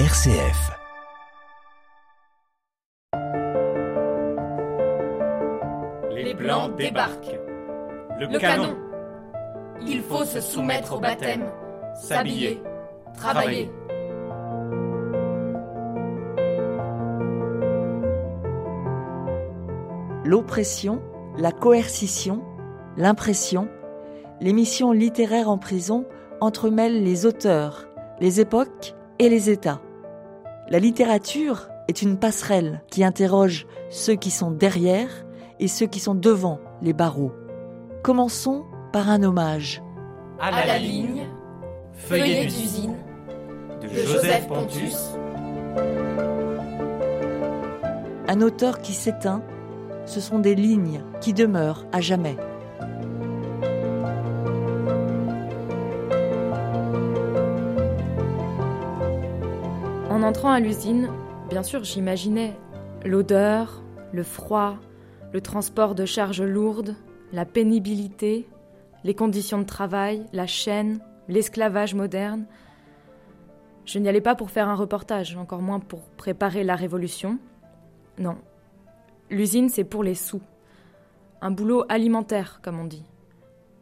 RCF. Les Blancs débarquent. Le, Le canon. canon. Il faut se soumettre au baptême, s'habiller, travailler. L'oppression, la coercition, l'impression, l'émission littéraire en prison entremêlent les auteurs, les époques et les États. La littérature est une passerelle qui interroge ceux qui sont derrière et ceux qui sont devant les barreaux. Commençons par un hommage. À À la ligne, feuillet d'usine de de Joseph Pontus. Un auteur qui s'éteint, ce sont des lignes qui demeurent à jamais. Entrant à l'usine, bien sûr, j'imaginais l'odeur, le froid, le transport de charges lourdes, la pénibilité, les conditions de travail, la chaîne, l'esclavage moderne. Je n'y allais pas pour faire un reportage, encore moins pour préparer la révolution. Non. L'usine, c'est pour les sous. Un boulot alimentaire, comme on dit.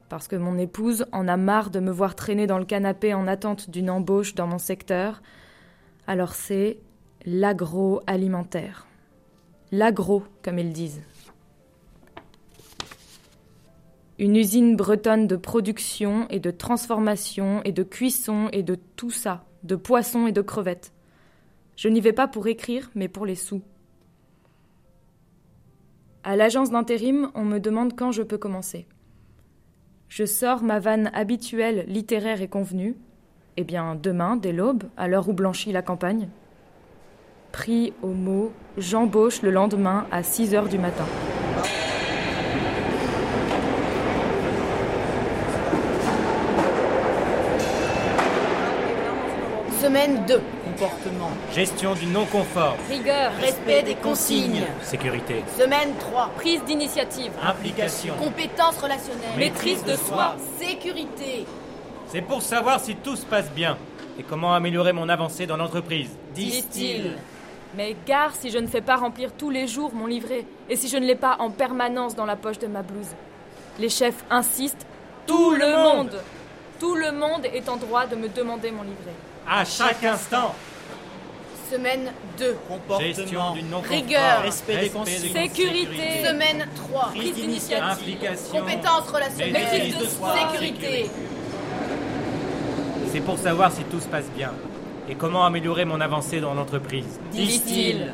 Parce que mon épouse en a marre de me voir traîner dans le canapé en attente d'une embauche dans mon secteur, alors c'est l'agroalimentaire. L'agro, comme ils disent. Une usine bretonne de production et de transformation et de cuisson et de tout ça, de poissons et de crevettes. Je n'y vais pas pour écrire, mais pour les sous. À l'agence d'intérim, on me demande quand je peux commencer. Je sors ma vanne habituelle, littéraire et convenue, eh bien, demain, dès l'aube, à l'heure où blanchit la campagne. Pris au mot, j'embauche le lendemain à 6 heures du matin. Semaine 2. Comportement. Gestion du non-confort. Rigueur, Respect des consignes. Sécurité. Semaine 3. prise d'initiative, Implication. Compétences relationnelles. Maîtrise de soi. Sécurité. C'est pour savoir si tout se passe bien et comment améliorer mon avancée dans l'entreprise. Disent-ils. Mais gare si je ne fais pas remplir tous les jours mon livret et si je ne l'ai pas en permanence dans la poche de ma blouse. Les chefs insistent, tout le monde, tout le monde est en droit de me demander mon livret. À chaque instant. Semaine 2. Gestion du non-confort. Rigueur. Respect des consignes. Sécurité. Semaine 3. Prise d'initiative. Implication. Compétences relationnelles. Maîtrise de soi. Sécurité. C'est pour savoir si tout se passe bien et comment améliorer mon avancée dans l'entreprise. Disent-ils.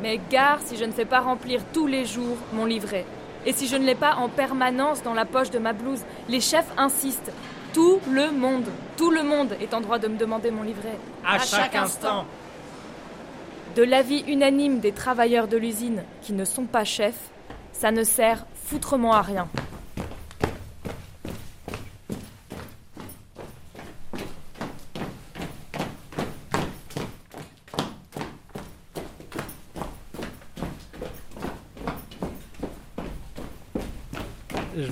Mais gare si je ne fais pas remplir tous les jours mon livret. Et si je ne l'ai pas en permanence dans la poche de ma blouse, les chefs insistent. Tout le monde, tout le monde est en droit de me demander mon livret. À, chaque instant. De l'avis unanime des travailleurs de l'usine qui ne sont pas chefs, ça ne sert foutrement à rien.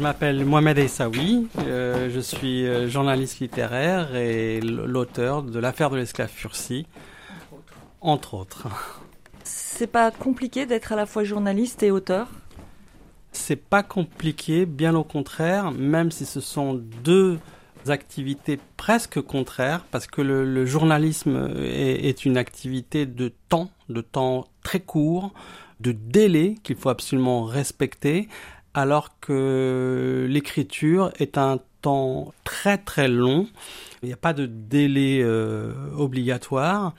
Je m'appelle Mohamed Essaoui, euh, je suis euh, journaliste littéraire et l'auteur de l'affaire de l'esclave Fursi, entre autres. C'est pas compliqué d'être à la fois journaliste et auteur? C'est pas compliqué, bien au contraire, même si ce sont deux activités presque contraires, parce que le, le journalisme est, est une activité de temps, de temps très court, de délai qu'il faut absolument respecter, alors que l'écriture est un temps très très long. Il n'y a pas de délai euh, obligatoire.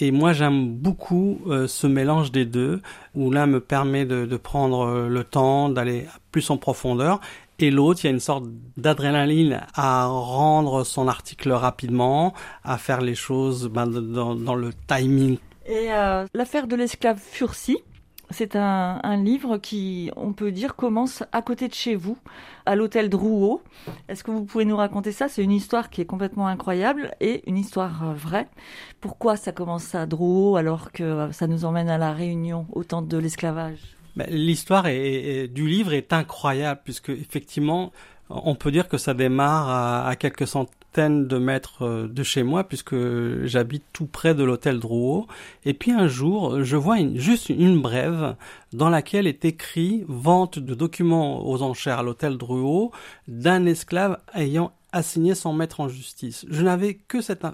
Et moi, j'aime beaucoup euh, ce mélange des deux, où l'un me permet de, prendre euh, le temps, d'aller plus en profondeur, et l'autre, il y a une sorte d'adrénaline à rendre son article rapidement, à faire les choses ben, dans, le timing. Et l'affaire de l'esclave Fursi, c'est un, livre qui, on peut dire, commence à côté de chez vous, à l'hôtel Drouot. Est-ce que vous pouvez nous raconter ça? C'est une histoire qui est complètement incroyable et une histoire euh, vraie. Pourquoi ça commence à Drouot alors que euh, ça nous emmène à la Réunion, au temps de l'esclavage? Ben, L'histoire du livre est incroyable, puisque effectivement, on peut dire que ça démarre à, quelques cent- centaine de mètres euh, de chez moi puisque j'habite tout près de l'hôtel Drouot. Et puis un jour, je vois juste une brève dans laquelle est écrit vente de documents aux enchères à l'hôtel Drouot d'un esclave ayant assigné son maître en justice. Je n'avais que cette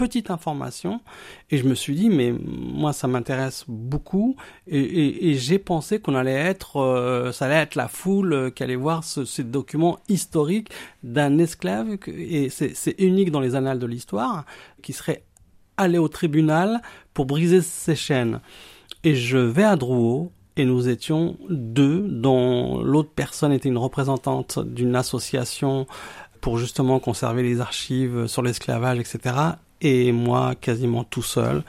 petite information et je me suis dit mais moi ça m'intéresse beaucoup et, j'ai pensé qu'on allait être euh, ça allait être la foule euh, qui allait voir ce, ces documents historiques d'un esclave et c'est unique dans les annales de l'histoire qui serait allé au tribunal pour briser ses chaînes. Et je vais à Drouot et nous étions deux, dont l'autre personne était une représentante d'une association pour justement conserver les archives sur l'esclavage, etc et moi quasiment tout seul.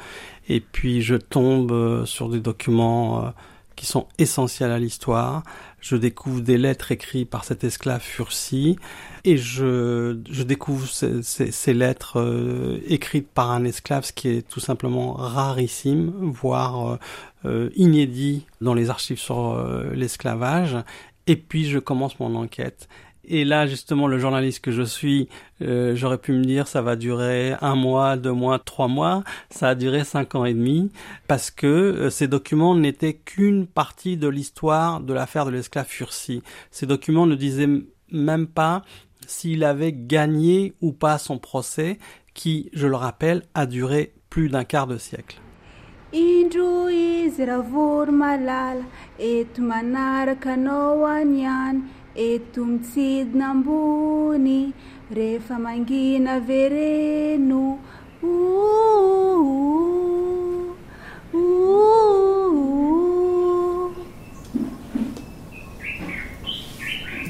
Et puis je tombe euh, sur des documents euh, qui sont essentiels à l'histoire. Je découvre des lettres écrites par cet esclave Fursi et je, je découvre ces, lettres euh, écrites par un esclave, ce qui est tout simplement rarissime, voire inédit dans les archives sur l'esclavage. Et puis je commence mon enquête et là, justement, le journaliste que je suis, euh, j'aurais pu me dire ça va durer un mois, deux mois, trois mois. Ça a duré cinq ans et demi parce que euh, ces documents n'étaient qu'une partie de l'histoire de l'affaire de l'esclave Fursi. Ces documents ne disaient même pas s'il avait gagné ou pas son procès, qui, je le rappelle, a duré plus d'un quart de siècle.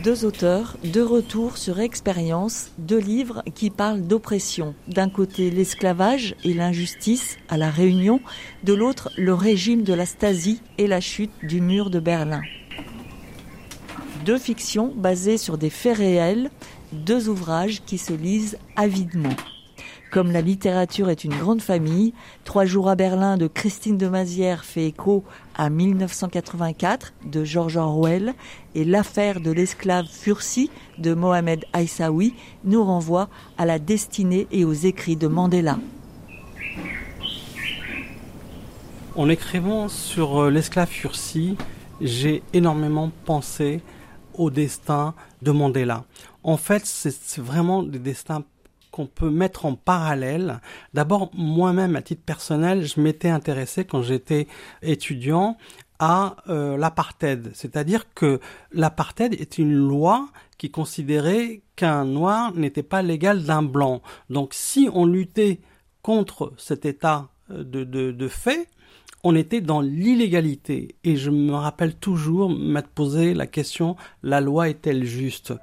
Deux auteurs, deux retours sur expérience, deux livres qui parlent d'oppression. D'un côté l'esclavage et l'injustice à la Réunion, de l'autre le régime de la Stasi et la chute du mur de Berlin deux fictions basées sur des faits réels, deux ouvrages qui se lisent avidement. Comme la littérature est une grande famille, Trois jours à Berlin de Christine de Mazière fait écho à 1984 de George Orwell et L'affaire de l'esclave Fursi de Mohamed Aïssaoui nous renvoie à la destinée et aux écrits de Mandela. En écrivant sur euh, l'esclave Fursi, j'ai énormément pensé au destin de Mandela. En fait, c'est vraiment des destins qu'on peut mettre en parallèle. D'abord, moi-même, à titre personnel, je m'étais intéressé quand j'étais étudiant à euh, l'apartheid. C'est-à-dire que l'apartheid est une loi qui considérait qu'un noir n'était pas l'égal d'un blanc. Donc si on luttait contre cet état euh, de, de, de fait, on était dans l'illégalité. Et je me rappelle toujours m'être posé la question, la loi est-elle juste?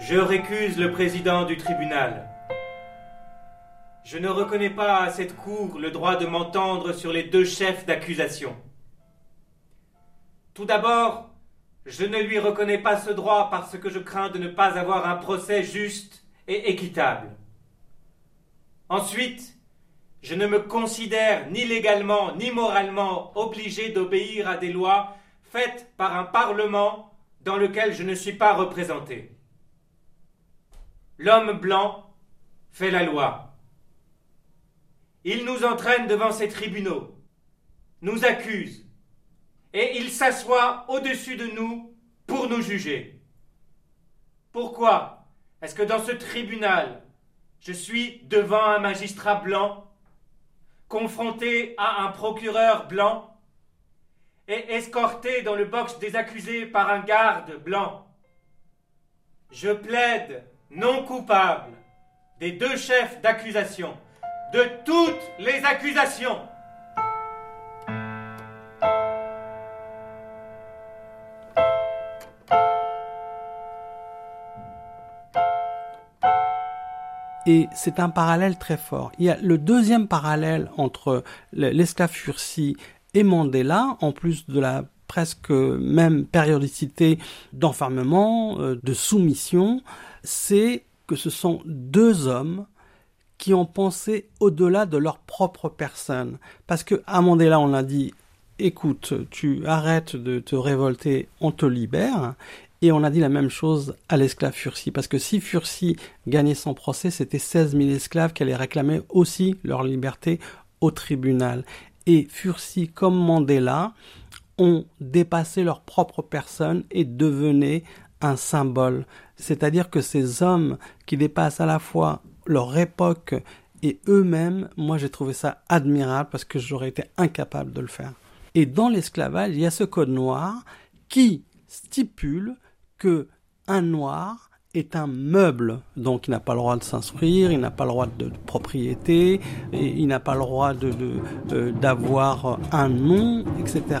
Je récuse le président du tribunal. Je ne reconnais pas à cette cour le droit de m'entendre sur les deux chefs d'accusation. Tout d'abord, je ne lui reconnais pas ce droit parce que je crains de ne pas avoir un procès juste et équitable. Ensuite, je ne me considère ni légalement ni moralement obligé d'obéir à des lois faites par un Parlement dans lequel je ne suis pas représenté. L'homme blanc fait la loi. Il nous entraîne devant ces tribunaux, nous accuse, et il s'assoit au-dessus de nous pour nous juger. Pourquoi? Est-ce que dans ce tribunal, je suis devant un magistrat blanc, confronté à un procureur blanc, et escorté dans le box des accusés par un garde blanc? Je plaide non coupable des deux chefs d'accusation, de toutes les accusations. Et c'est un parallèle très fort. Il y a le deuxième parallèle entre l'esclave et Mandela, en plus de la presque même périodicité d'enfermement, euh, de soumission, c'est que ce sont deux hommes qui ont pensé au-delà de leur propre personne. Parce que à Mandela, on l'a dit, écoute, tu arrêtes de te révolter, on te libère. Et on a dit la même chose à l'esclave Fursi, parce que si Fursi gagnait son procès, c'était 16 000 esclaves qui allaient réclamer aussi leur liberté au tribunal. Et Fursi, comme Mandela, ont dépassé leur propre personne et devenaient un symbole. C'est-à-dire que ces hommes qui dépassent à la fois leur époque et eux-mêmes, moi j'ai trouvé ça admirable parce que j'aurais été incapable de le faire. Et dans l'esclavage, il y a ce code noir qui stipule que un noir est un meuble, donc il n'a pas le droit de s'instruire, il n'a pas le droit de, propriété, il n'a pas le droit euh, d'avoir un nom, etc.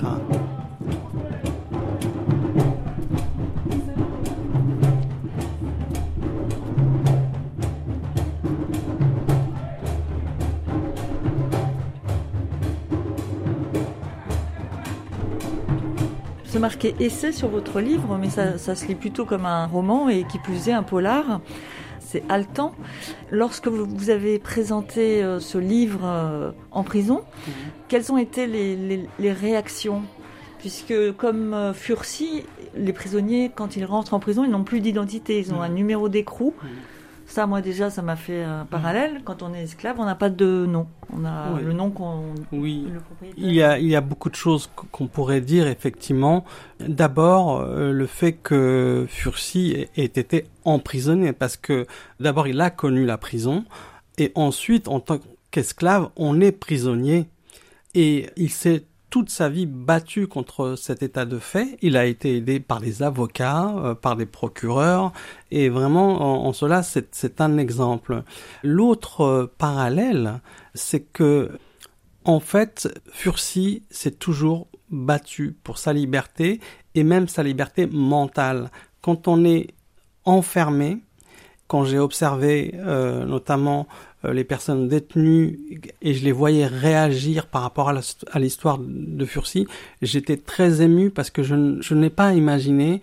C'est marqué essai sur votre livre, mais ça, se lit plutôt comme un roman et qui plus est un polar. C'est haletant. Lorsque vous avez présenté euh, ce livre euh, en prison, mhm. quelles ont été les, réactions? Puisque comme euh, Fursi, les prisonniers, quand ils rentrent en prison, ils n'ont plus d'identité, ils ont un numéro d'écrou. Mhm. Ça, moi déjà, ça m'a fait un parallèle. Quand on est esclave, on n'a pas de nom. On a le nom qu'on. Oui. il y a il y a beaucoup de choses qu'on pourrait dire effectivement. D'abord, euh, le fait que Fursi ait été emprisonné, parce que d'abord il a connu la prison, et ensuite en tant qu'esclave, on est prisonnier, et il s'est toute sa vie battu contre cet état de fait. Il a été aidé par des avocats, euh, par des procureurs, et vraiment, en, cela, c'est un exemple. L'autre euh, parallèle, c'est que, en fait, Fursi s'est toujours battu pour sa liberté, et même sa liberté mentale. Quand on est enfermé, quand j'ai observé euh, notamment euh, les personnes détenues et je les voyais réagir par rapport à l'histoire de Fursi, j'étais très ému parce que je, n'ai pas imaginé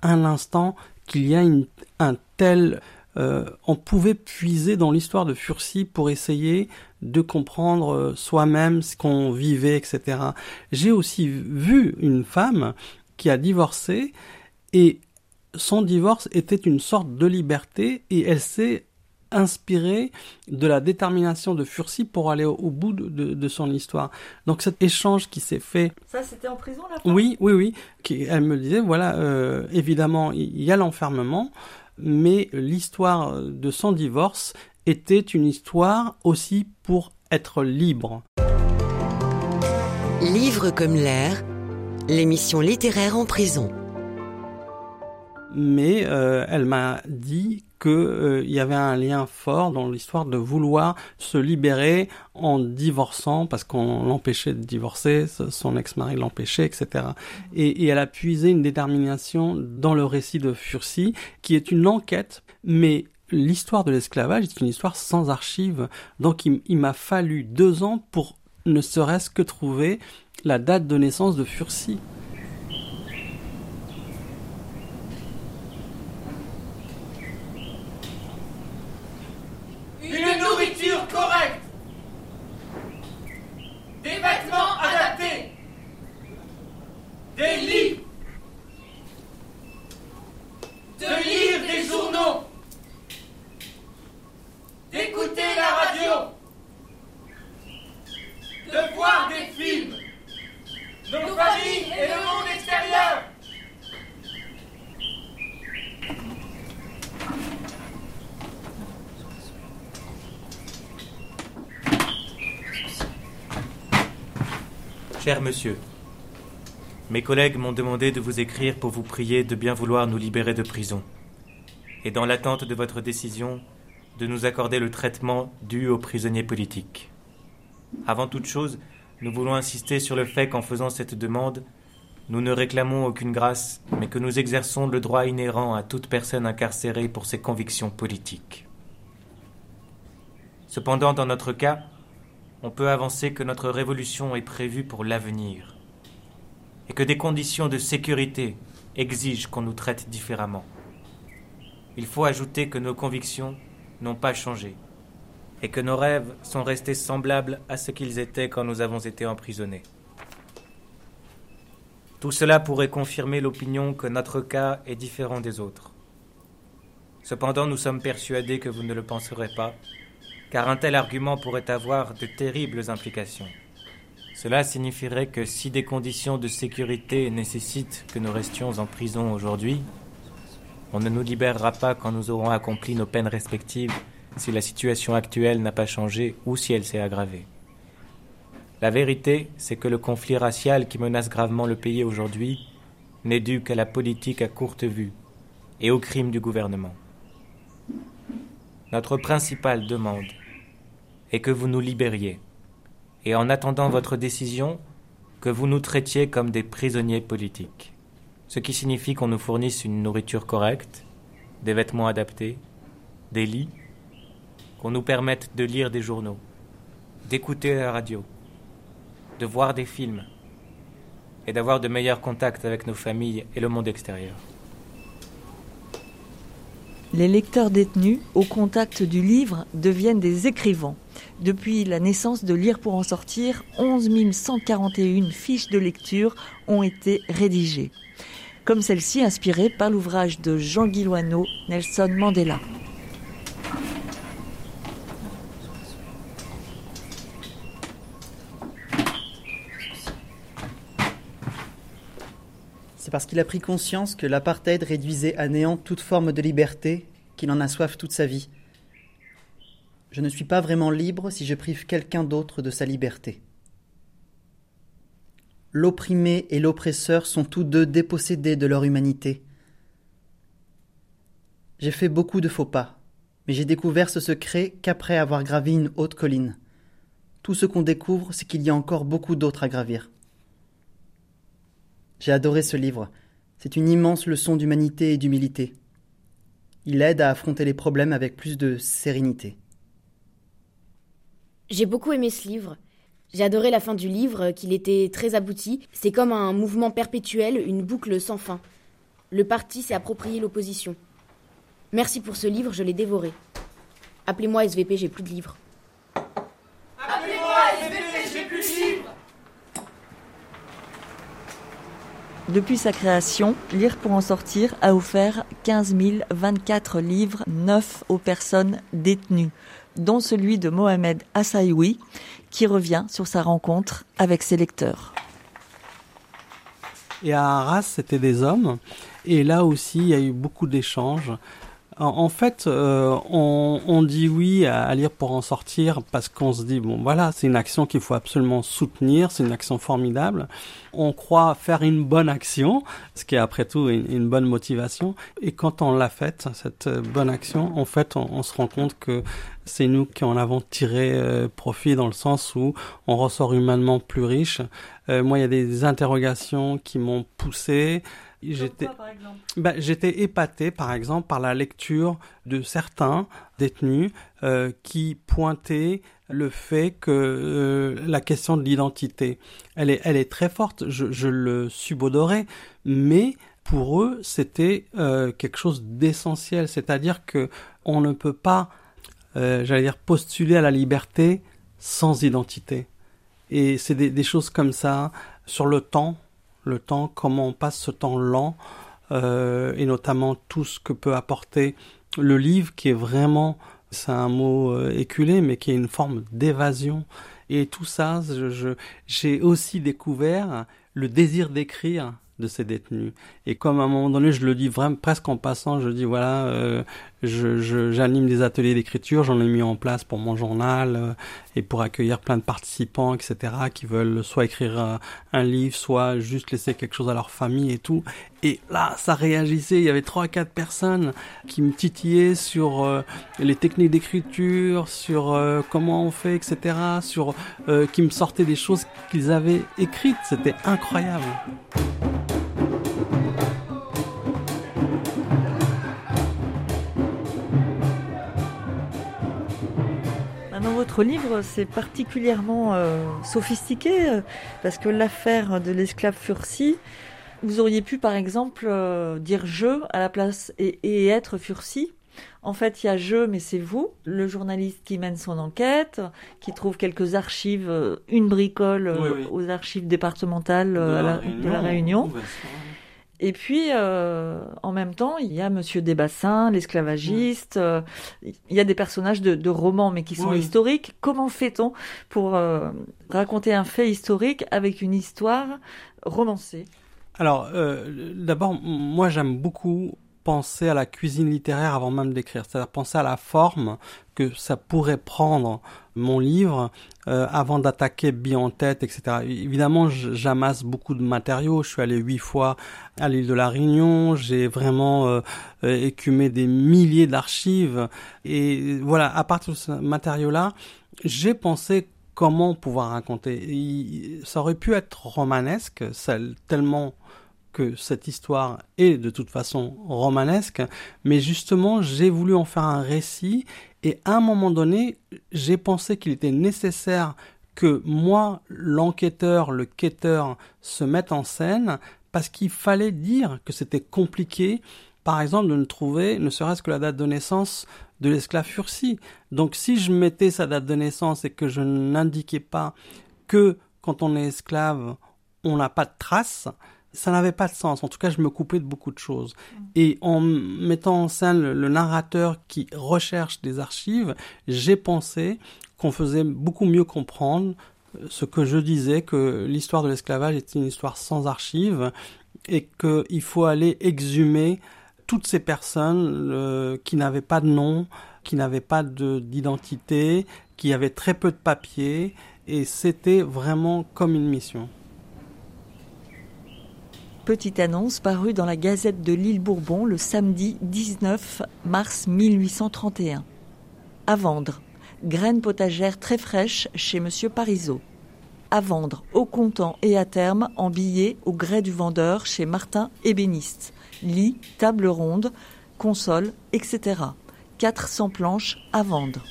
un instant qu'il y a une, un tel... Euh, on pouvait puiser dans l'histoire de Fursi pour essayer de comprendre euh, soi-même ce qu'on vivait, etc. J'ai aussi vu une femme qui a divorcé et son divorce était une sorte de liberté et elle s'est inspiré de la détermination de Fursi pour aller au, bout de, son histoire. Donc cet échange qui s'est fait. Ça, c'était en prison là Oui, oui, oui. Qui, elle me disait voilà, euh, évidemment, il y a l'enfermement, mais l'histoire de son divorce était une histoire aussi pour être libre. Livre comme l'air, l'émission littéraire en prison. Mais euh, elle m'a dit qu'il euh, y avait un lien fort dans l'histoire de vouloir se libérer en divorçant parce qu'on l'empêchait de divorcer, son ex-mari l'empêchait, etc. Et, elle a puisé une détermination dans le récit de Fursi qui est une enquête, mais l'histoire de l'esclavage est une histoire sans archives. Donc il, il m'a fallu deux ans pour ne serait-ce que trouver la date de naissance de Fursi. des vêtements adaptés, des lits, de lire des journaux, d'écouter la radio, de voir des films, nos familles et le monde extérieur. Cher monsieur, mes collègues m'ont demandé de vous écrire pour vous prier de bien vouloir nous libérer de prison, et dans l'attente de votre décision, de nous accorder le traitement dû aux prisonniers politiques. Avant toute chose, nous voulons insister sur le fait qu'en faisant cette demande, nous ne réclamons aucune grâce, mais que nous exerçons le droit inhérent à toute personne incarcérée pour ses convictions politiques. Cependant, dans notre cas, on peut avancer que notre révolution est prévue pour l'avenir et que des conditions de sécurité exigent qu'on nous traite différemment. Il faut ajouter que nos convictions n'ont pas changé et que nos rêves sont restés semblables à ce qu'ils étaient quand nous avons été emprisonnés. Tout cela pourrait confirmer l'opinion que notre cas est différent des autres. Cependant, nous sommes persuadés que vous ne le penserez pas, car un tel argument pourrait avoir de terribles implications. Cela signifierait que si des conditions de sécurité nécessitent que nous restions en prison aujourd'hui, on ne nous libérera pas quand nous aurons accompli nos peines respectives si la situation actuelle n'a pas changé ou si elle s'est aggravée. La vérité, c'est que le conflit racial qui menace gravement le pays aujourd'hui n'est dû qu'à la politique à courte vue et aux crimes du gouvernement. Notre principale demande est que vous nous libériez, et en attendant votre décision, que vous nous traitiez comme des prisonniers politiques, ce qui signifie qu'on nous fournisse une nourriture correcte, des vêtements adaptés, des lits, qu'on nous permette de lire des journaux, d'écouter la radio, de voir des films et d'avoir de meilleurs contacts avec nos familles et le monde extérieur. Les lecteurs détenus, au contact du livre, deviennent des écrivains. Depuis la naissance de Lire pour en sortir, 11 141 fiches de lecture ont été rédigées. Comme celle-ci inspirée par l'ouvrage de Jean Guiloineau, Nelson Mandela. Parce qu'il a pris conscience que l'apartheid réduisait à néant toute forme de liberté qu'il en a soif toute sa vie. Je ne suis pas vraiment libre si je prive quelqu'un d'autre de sa liberté. L'opprimé et l'oppresseur sont tous deux dépossédés de leur humanité. J'ai fait beaucoup de faux pas, mais j'ai découvert ce secret qu'après avoir gravi une haute colline. Tout ce qu'on découvre, c'est qu'il y a encore beaucoup d'autres à gravir. J'ai adoré ce livre. C'est une immense leçon d'humanité et d'humilité. Il aide à affronter les problèmes avec plus de sérénité. J'ai beaucoup aimé ce livre. J'ai adoré la fin du livre, qu'il était très abouti. C'est comme un mouvement perpétuel, une boucle sans fin. Le parti s'est approprié l'opposition. Merci pour ce livre, je l'ai dévoré. Appelez-moi SVP, j'ai plus de livres. Appelez-moi SVP, j'ai plus de livres Depuis sa création, Lire pour en sortir a offert 15 024 livres neufs aux personnes détenues, dont celui de Mohamed Assaïoui, qui revient sur sa rencontre avec ses lecteurs. Et à Arras, c'était des hommes. Et là aussi, il y a eu beaucoup d'échanges. En, fait, euh, on, on dit oui à, lire pour en sortir parce qu'on se dit bon voilà, c'est une action qu'il faut absolument soutenir, c'est une action formidable. On croit faire une bonne action, ce qui est après tout une, bonne motivation. Et quand on l'a faite, cette bonne action, en fait, on, on se rend compte que c'est nous qui en avons tiré euh, profit dans le sens où on ressort humainement plus riche. Euh, moi, il y a des interrogations qui m'ont poussé. J'étais, bah, j'étais épaté, par exemple, par la lecture de certains détenus euh, qui pointaient le fait que euh, la question de l'identité, elle est, elle est très forte. Je, je le subodorais, mais pour eux, c'était euh, quelque chose d'essentiel. C'est-à-dire que on ne peut pas, j'allais dire, postuler à la liberté sans identité. Et c'est des, des choses comme ça sur le temps le temps, comment on passe ce temps lent, euh, et notamment tout ce que peut apporter le livre, qui est vraiment, c'est un mot euh, éculé, mais qui est une forme d'évasion. Et tout ça, je, j'ai aussi découvert le désir d'écrire de ces détenus. Et comme à un moment donné, je le dis vraiment presque en passant, je dis voilà, euh, j'anime des ateliers d'écriture, j'en ai mis en place pour mon journal euh, et pour accueillir plein de participants, etc., qui veulent soit écrire un, livre, soit juste laisser quelque chose à leur famille et tout. Et là, ça réagissait. Il y avait trois, quatre personnes qui me titillaient sur euh, les techniques d'écriture, sur euh, comment on fait, etc., sur qui me sortaient des choses qu'ils avaient écrites. C'était incroyable. Votre livre, c'est particulièrement euh, sophistiqué euh, parce que l'affaire de l'esclave Fursi, vous auriez pu par exemple euh, dire je à la place et, et être Fursi. En fait, il y a je, mais c'est vous, le journaliste qui mène son enquête, qui trouve quelques archives, une bricole Oui, oui. aux archives départementales à la- de la Réunion. Et puis, euh, en même temps, il y a Monsieur Desbassins, l'esclavagiste. euh, il y a des personnages de, de romans, mais qui sont Oui. historiques. Comment fait-on pour euh, raconter un fait historique avec une histoire romancée? Alors, euh, d'abord, moi j'aime beaucoup penser à la cuisine littéraire avant même d'écrire, c'est-à-dire penser à la forme que ça pourrait prendre mon livre euh, avant d'attaquer bien en tête, etc. Évidemment, j'amasse beaucoup de matériaux. Je suis allé huit fois à l'île de la Réunion. J'ai vraiment euh, écumé des milliers d'archives. Et voilà, à partir de ce matériau-là, j'ai pensé comment pouvoir raconter. Ça aurait pu être romanesque, tellement que cette histoire est de toute façon romanesque, mais justement j'ai voulu en faire un récit et à un moment donné j'ai pensé qu'il était nécessaire que moi, l'enquêteur, le quêteur, se mette en scène parce qu'il fallait dire que c'était compliqué, par exemple, de ne trouver ne serait-ce que la date de naissance de l'esclave Fursi. Donc si je mettais sa date de naissance et que je n'indiquais pas que quand on est esclave, on n'a pas de traces, ça n'avait pas de sens. En tout cas, je me coupais de beaucoup de choses. Et en mettant en scène le, le narrateur qui recherche des archives, j'ai pensé qu'on faisait beaucoup mieux comprendre euh, ce que je disais, que l'histoire de l'esclavage était une histoire sans archives et qu'il faut aller exhumer toutes ces personnes euh, qui n'avaient pas de nom, qui n'avaient pas de- d'identité, qui avaient très peu de papiers, et c'était vraiment comme une mission. Petite annonce parue dans la Gazette de l'île Bourbon le samedi 19 mars 1831. À vendre. Graines potagères très fraîches chez Monsieur Parisot. À vendre au comptant et à terme en billets au gré du vendeur chez Martin Ébéniste. Lit, table ronde, console, etc. 400 planches à vendre.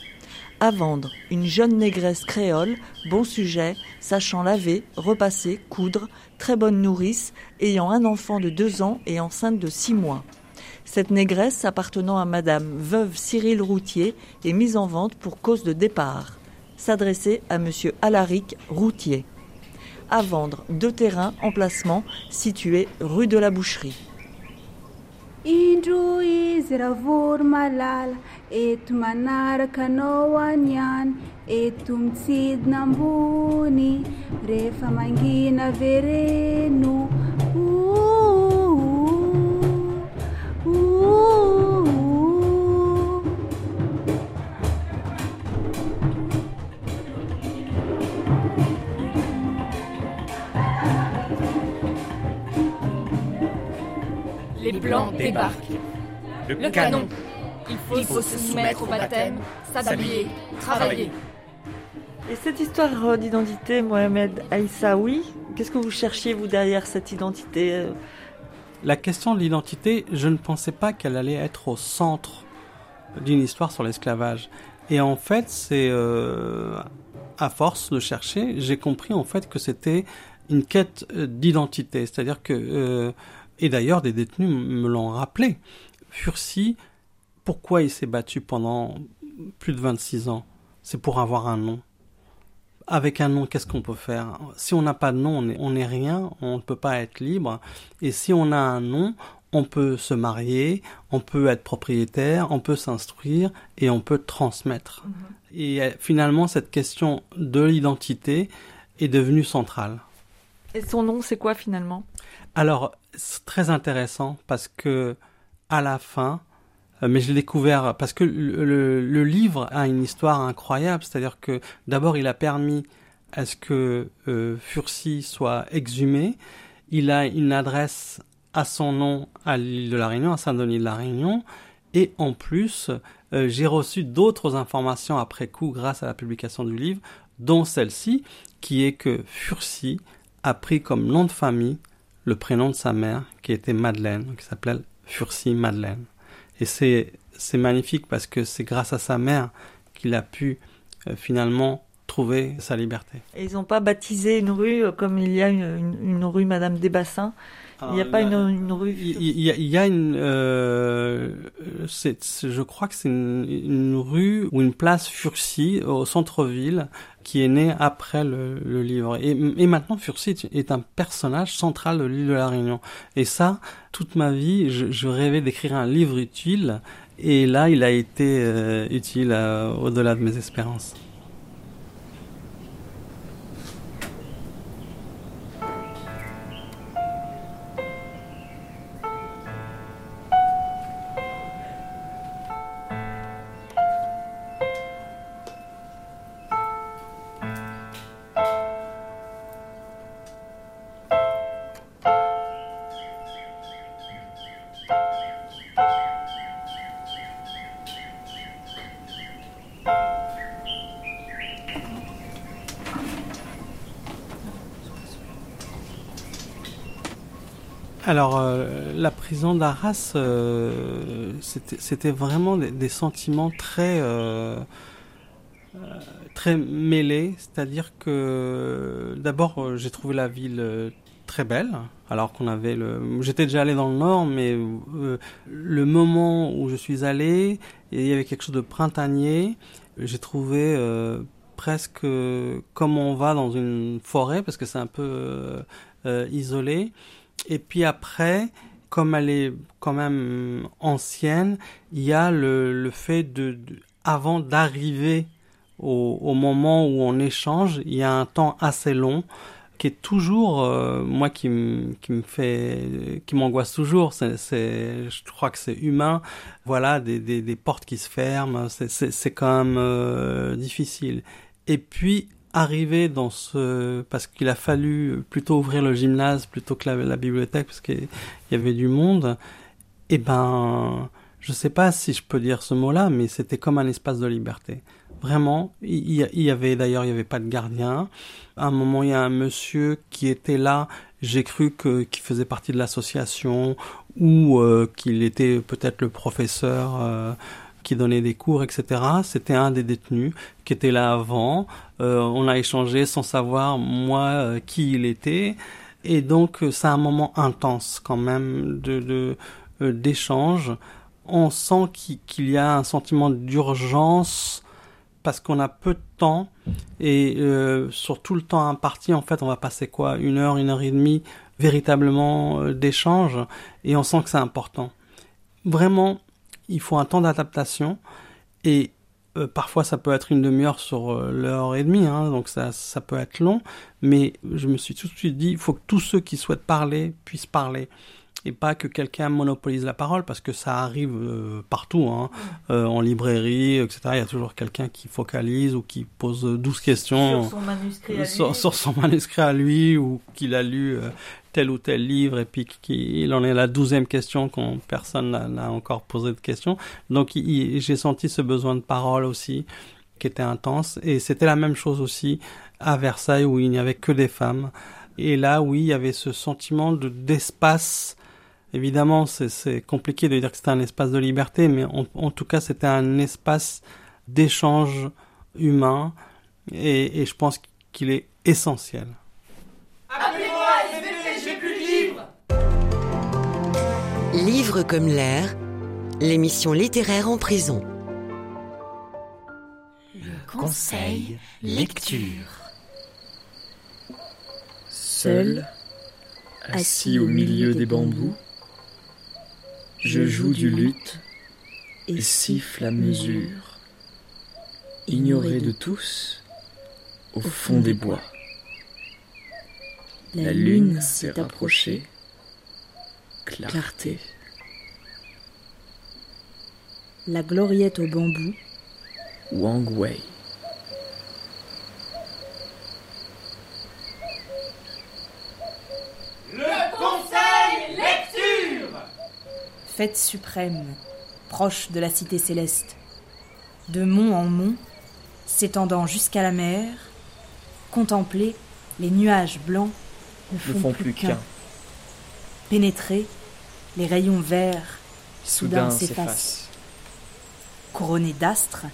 À vendre, une jeune négresse créole, bon sujet, sachant laver, repasser, coudre, très bonne nourrice, ayant un enfant de deux ans et enceinte de six mois. Cette négresse appartenant à Madame Veuve Cyril Routier est mise en vente pour cause de départ. S'adresser à Monsieur Alaric Routier. À vendre deux terrains emplacement situés rue de la Boucherie. indro izy raha vory malala eto manaraka anao any any eto mitsidina ambony rehefa mangina vereno Les blancs débarquent. Le canon. Il faut, se soumettre au baptême, s'habiller, travailler. Et cette histoire d'identité, Mohamed Aïssaoui, qu'est-ce que vous cherchiez, vous, derrière cette identité euh, La question de l'identité, je ne pensais pas qu'elle allait être au centre d'une histoire sur l'esclavage. Et en fait, c'est euh, à force de chercher, j'ai compris en fait que c'était une quête d'identité. C'est-à-dire que, euh, et d'ailleurs, des détenus me l'ont rappelé. Fursi, pourquoi il s'est battu pendant plus de 26 ans? C'est pour avoir un nom. Avec un nom, qu'est-ce qu'on peut faire? Si on n'a pas de nom, on n'est rien, on ne peut pas être libre. Et si on a un nom, on peut se marier, on peut être propriétaire, on peut s'instruire et on peut transmettre. Et euh, finalement, cette question de l'identité est devenue centrale. Et son nom, c'est quoi finalement? Alors, très intéressant parce que à la fin, euh, mais je l'ai découvert parce que le, livre a une histoire incroyable. C'est-à-dire que d'abord, il a permis à ce que euh, Fursi soit exhumé. Il a une adresse à son nom à l'île de la Réunion, à Saint-Denis de la Réunion. Et en plus, euh, j'ai reçu d'autres informations après coup grâce à la publication du livre, dont celle-ci, qui est que Fursi a pris comme nom de famille le prénom de sa mère, qui était Madeleine, qui s'appelait Fursi Madeleine. Et c'est c'est magnifique parce que c'est grâce à sa mère qu'il a pu euh, finalement trouver sa liberté. Et ils n'ont pas baptisé une rue euh, comme il y a une, une- rue Madame Desbassins Il n'y a pas une, une rue. Il il y, a- il y a une, euh, je crois que c'est une, une rue ou une place Furcy au centre-ville qui est née après le, le livre. Et, et maintenant, Furcy est, est un personnage central de l'île de la Réunion. Et ça, toute ma vie, je, je rêvais d'écrire un livre utile. Et là, il a été euh, utile euh, au-delà de mes espérances. Euh, la prison d'Arras, euh, c'était vraiment des, sentiments très, euh, euh, très mêlés. C'est-à-dire que, d'abord, euh, j'ai trouvé la ville très belle, alors qu'on avait le. J'étais déjà allé dans le nord, mais le moment où je suis allé, il y avait quelque chose de printanier. J'ai trouvé presque comme on va dans une forêt, parce que c'est un peu isolé. Et puis après, comme elle est quand même ancienne, il y a le, le fait de, avant d'arriver au, moment où on échange, il y a un temps assez long qui est toujours euh, moi qui me qui me fait qui m'angoisse toujours. C'est je crois que c'est humain. Voilà des, des des portes qui se ferment c'est c'est c'est quand même euh, difficile. Et puis arriver dans ce parce qu'il a fallu plutôt ouvrir le gymnase plutôt que la, la bibliothèque parce qu'il y avait du monde. Et ben je sais pas si je peux dire ce mot-là mais c'était comme un espace de liberté. Vraiment il y, il y avait d'ailleurs il y avait pas de gardien. À un moment il y a un monsieur qui était là. J'ai cru que qu'il faisait partie de l'association ou euh, qu'il était peut-être le professeur euh, qui donnait des cours, etc. C'était un des détenus qui était là avant. Euh, on a échangé sans savoir moi euh, qui il était. Et donc euh, c'est un moment intense quand même de d'échange. On sent qu'il y a un sentiment d'urgence parce qu'on a peu de temps et sur tout le temps imparti en fait on va passer quoi? Une heure une heure et demie véritablement d'échange et on sent que c'est important vraiment il faut un temps d'adaptation et euh, parfois ça peut être une demi-heure sur euh, l'heure et demie hein, donc ça ça peut être long mais je me suis tout de suite dit il faut que tous ceux qui souhaitent parler puissent parler et pas que quelqu'un monopolise la parole parce que ça arrive euh, partout hein. Euh, en librairie etc il y a toujours quelqu'un qui focalise ou qui pose 12 questions Sur son manuscrit à lui. sur, sur son manuscrit à lui ou qu'il a lu euh, tel ou tel livre et puis qu'il en est la douzième question quand personne n'a- encore posé de question. Donc j'ai senti ce besoin de parole aussi qui était intense et c'était la même chose aussi à Versailles où il n'y avait que des femmes. Et là, oui, il y avait ce sentiment de d'espace. Évidemment, c'est- compliqué de dire que c'était un espace de liberté, mais en, tout cas, c'était un espace d'échange humain et, et je pense qu'il est essentiel. Appelez-moi Livre comme l'air, l'émission littéraire en prison. Conseil lecture. Seul, assis au milieu des bambous, je joue du luth et siffle à mesure, ignoré de tous, au fond des bois. La lune s'est approchée, clarté. La gloriette au bambou, Wang Wei. Le conseil lecture fête suprême, proche de la cité céleste. De mont en mont, s'étendant jusqu'à la mer, contempler les nuages blancs ne font, Ne font plus plus qu'un. qu'un. Pénétrer, les rayons verts soudain Soudain s'effacent. Couronné d'astres,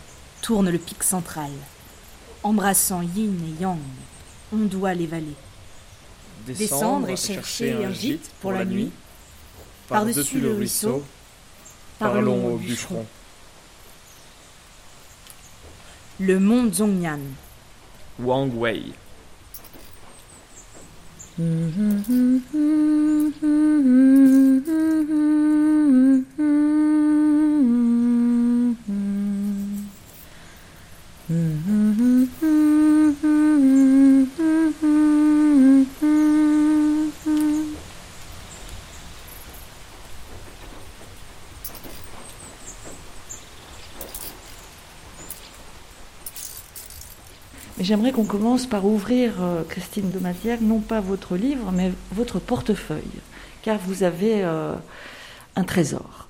tourne le pic central. Embrassant yin et yang, ondoie les vallées. descendre et chercher un gîte pour la nuit. Par-dessus le ruisseau, parlons au bûcheron. Le mont Zhongyan. Wang Wei. J'aimerais qu'on commence par ouvrir, euh, Christine de Matière, non pas votre livre, mais votre portefeuille, car vous avez euh, un trésor.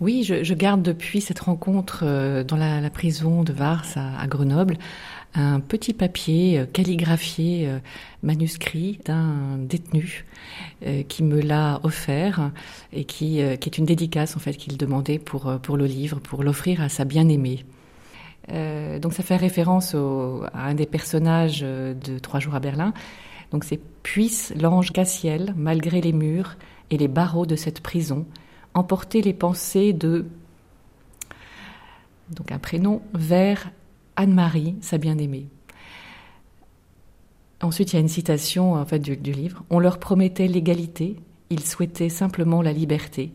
Oui, je, garde depuis cette rencontre euh, dans la, prison de Vars à, Grenoble un petit papier calligraphié, manuscrit d'un détenu qui me l'a offert et qui, est une dédicace en fait qu'il demandait pour le livre, pour l'offrir à sa bien-aimée. Euh, donc ça fait référence à un des personnages euh, de Trois jours à Berlin. Donc c'est puisse l'ange Cassiel, malgré les murs et les barreaux de cette prison, emporter les pensées de donc un prénom vers Anne-Marie, sa bien-aimée. Ensuite, il y a une citation en fait du, du livre. On leur promettait l'égalité, ils souhaitaient simplement la liberté,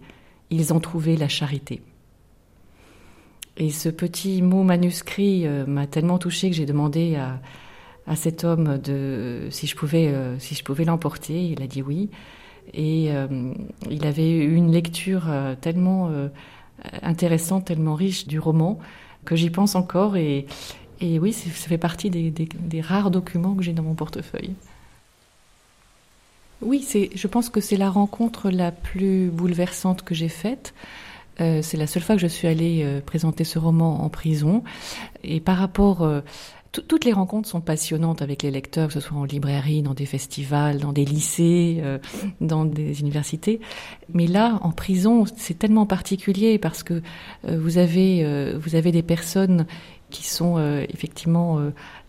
ils ont trouvé la charité. Et ce petit mot manuscrit euh, m'a tellement touché que j'ai demandé à, à, cet homme de si je pouvais euh, si pouvais l'emporter. Il a dit oui. Et euh, il avait eu une lecture tellement intéressante, tellement riche du roman que j'y pense encore. Et, et oui, ça fait partie des, des, des rares documents que j'ai dans mon portefeuille. Oui, je pense que c'est la rencontre la plus bouleversante que j'ai faite. Euh, c'est la seule fois que je suis allée euh, présenter ce roman en prison. Et par rapport... Euh, toutes les rencontres sont passionnantes avec les lecteurs, que ce soit en librairie, dans des festivals, dans des lycées, dans des universités. Mais là, en prison, c'est tellement particulier parce que vous avez vous avez des personnes qui sont effectivement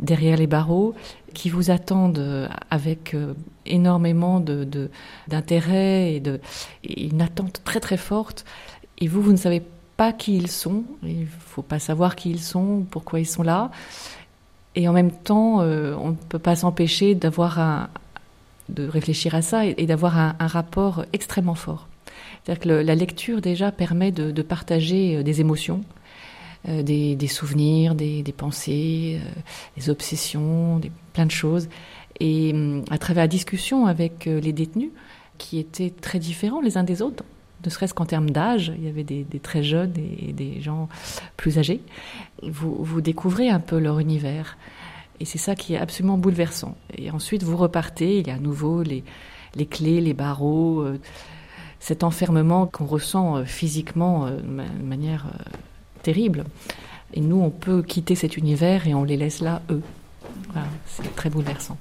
derrière les barreaux, qui vous attendent avec énormément de d'intérêt et de et une attente très très forte. Et vous, vous ne savez pas qui ils sont. Il ne faut pas savoir qui ils sont, pourquoi ils sont là. Et en même temps, euh, on ne peut pas s'empêcher d'avoir un, de réfléchir à ça et, d'avoir un, rapport extrêmement fort. C'est-à-dire que la lecture déjà permet de, partager euh, des émotions, euh, des, souvenirs, des, pensées, des obsessions, plein de choses. Et hum, à travers la discussion avec les détenus, qui étaient très différents les uns des autres, ne serait-ce qu'en termes d'âge, il y avait des, très jeunes et, des gens plus âgés, vous, vous découvrez un peu leur univers. Et c'est ça qui est absolument bouleversant. Et ensuite, vous repartez, il y a à nouveau les, les clés, les barreaux, euh, cet enfermement qu'on ressent euh, physiquement euh, de manière terrible. Et nous, on peut quitter cet univers et on les laisse là, eux. C'est très bouleversant.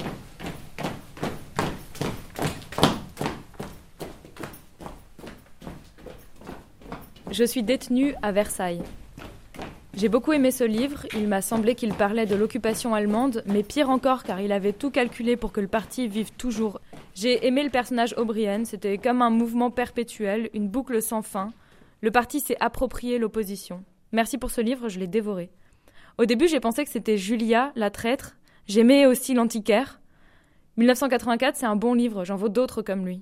Je suis détenue à Versailles. J'ai beaucoup aimé ce livre, il m'a semblé qu'il parlait de l'occupation allemande, mais pire encore car il avait tout calculé pour que le parti vive toujours. J'ai aimé le personnage O'Brien, c'était comme un mouvement perpétuel, une boucle sans fin. Le parti s'est approprié l'opposition. Merci pour ce livre, je l'ai dévoré. Au début, j'ai pensé que c'était Julia, la traître. J'aimais aussi l'antiquaire. 1984, c'est un bon livre, j'en vaux d'autres comme lui.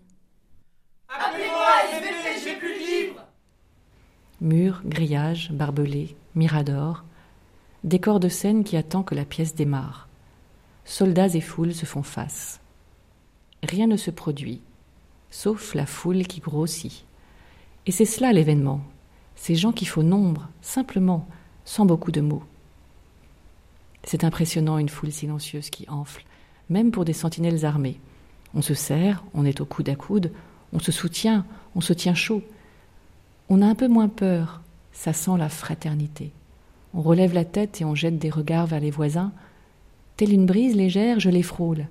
Appelez-moi, Murs, grillages, barbelés, miradors, décor de scène qui attend que la pièce démarre. Soldats et foules se font face. Rien ne se produit, sauf la foule qui grossit. Et c'est cela l'événement, ces gens qui font nombre, simplement, sans beaucoup de mots. C'est impressionnant une foule silencieuse qui enfle, même pour des sentinelles armées. On se serre, on est au coude à coude, on se soutient, on se tient chaud, on a un peu moins peur, ça sent la fraternité. On relève la tête et on jette des regards vers les voisins. Telle une brise légère, je les frôle.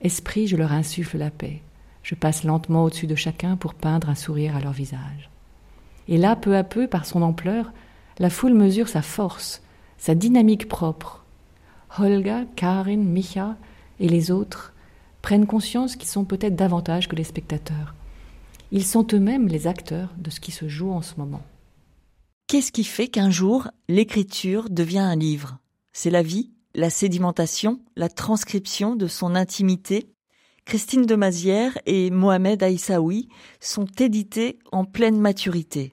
Esprit, je leur insuffle la paix. Je passe lentement au-dessus de chacun pour peindre un sourire à leur visage. Et là, peu à peu, par son ampleur, la foule mesure sa force, sa dynamique propre. Holga, Karin, Micha et les autres prennent conscience qu'ils sont peut-être davantage que les spectateurs. Ils sont eux-mêmes les acteurs de ce qui se joue en ce moment. Qu'est-ce qui fait qu'un jour l'écriture devient un livre? C'est la vie, la sédimentation, la transcription de son intimité? Christine de Mazière et Mohamed Aïssaoui sont édités en pleine maturité.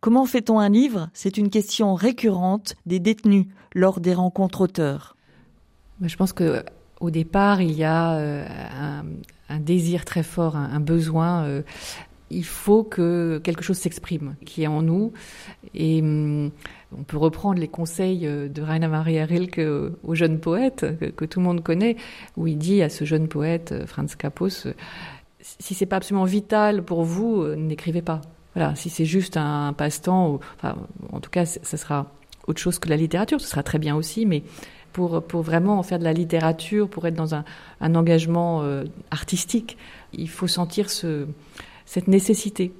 Comment fait-on un livre? C'est une question récurrente des détenus lors des rencontres auteurs. Je pense que au départ, il y a euh, un, désir très fort, un, besoin. Euh, il faut que quelque chose s'exprime, qui est en nous. Et hum, on peut reprendre les conseils euh, de Rainer Maria Rilke au jeune poète, que, tout le monde connaît, où il dit à ce jeune poète, Franz Capos, si c'est pas absolument vital pour vous, n'écrivez pas. Voilà, si c'est juste un, passe-temps, enfin, en tout cas, ce sera autre chose que la littérature, ce sera très bien aussi, mais pour, vraiment faire de la littérature, pour être dans un, engagement euh, artistique, il faut sentir ce, cette nécessité.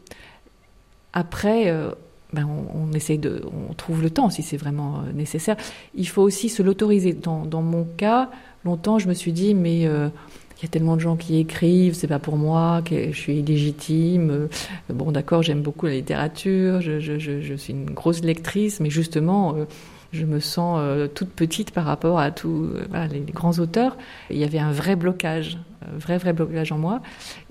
Après, euh, ben on, on, de, on trouve le temps si c'est vraiment euh, nécessaire. Il faut aussi se l'autoriser. Dans, mon cas, longtemps, je me suis dit, mais il y a tellement de gens qui écrivent, c'est pas pour moi, que je suis illégitime. Bon, d'accord, j'aime beaucoup la littérature, je, suis une grosse lectrice, mais justement, je me sens euh, toute petite par rapport à tous euh, les, grands auteurs. Il y avait un vrai blocage, un vrai, vrai blocage en moi.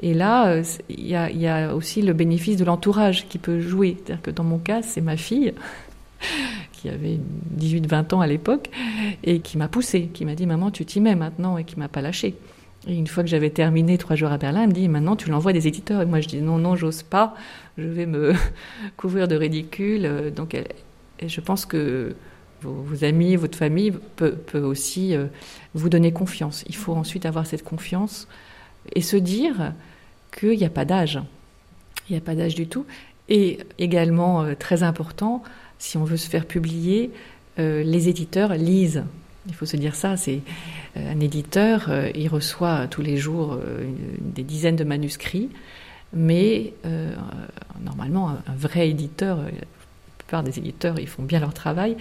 Et là, euh, il y, a, aussi le bénéfice de l'entourage qui peut jouer. C'est-à-dire que dans mon cas, c'est ma fille qui avait 18-20 ans à l'époque et qui m'a poussée, qui m'a dit maman tu t'y mets maintenant et qui m'a pas lâché. Et une fois que j'avais terminé trois jours à Berlin, elle me dit maintenant tu l'envoies des éditeurs. Et moi je dis non non j'ose pas, je vais me couvrir de ridicule. Donc je pense que vos, amis, votre famille peut, aussi euh, vous donner confiance. Il faut ensuite avoir cette confiance et se dire qu'il n'y a pas d'âge. Il n'y a pas d'âge du tout. Et également, euh, très important, si on veut se faire publier, euh, les éditeurs lisent. Il faut se dire ça, c'est un éditeur, il reçoit tous les jours des dizaines de manuscrits, mais normalement, un, vrai éditeur, plupart des éditeurs, ils font bien leur travail,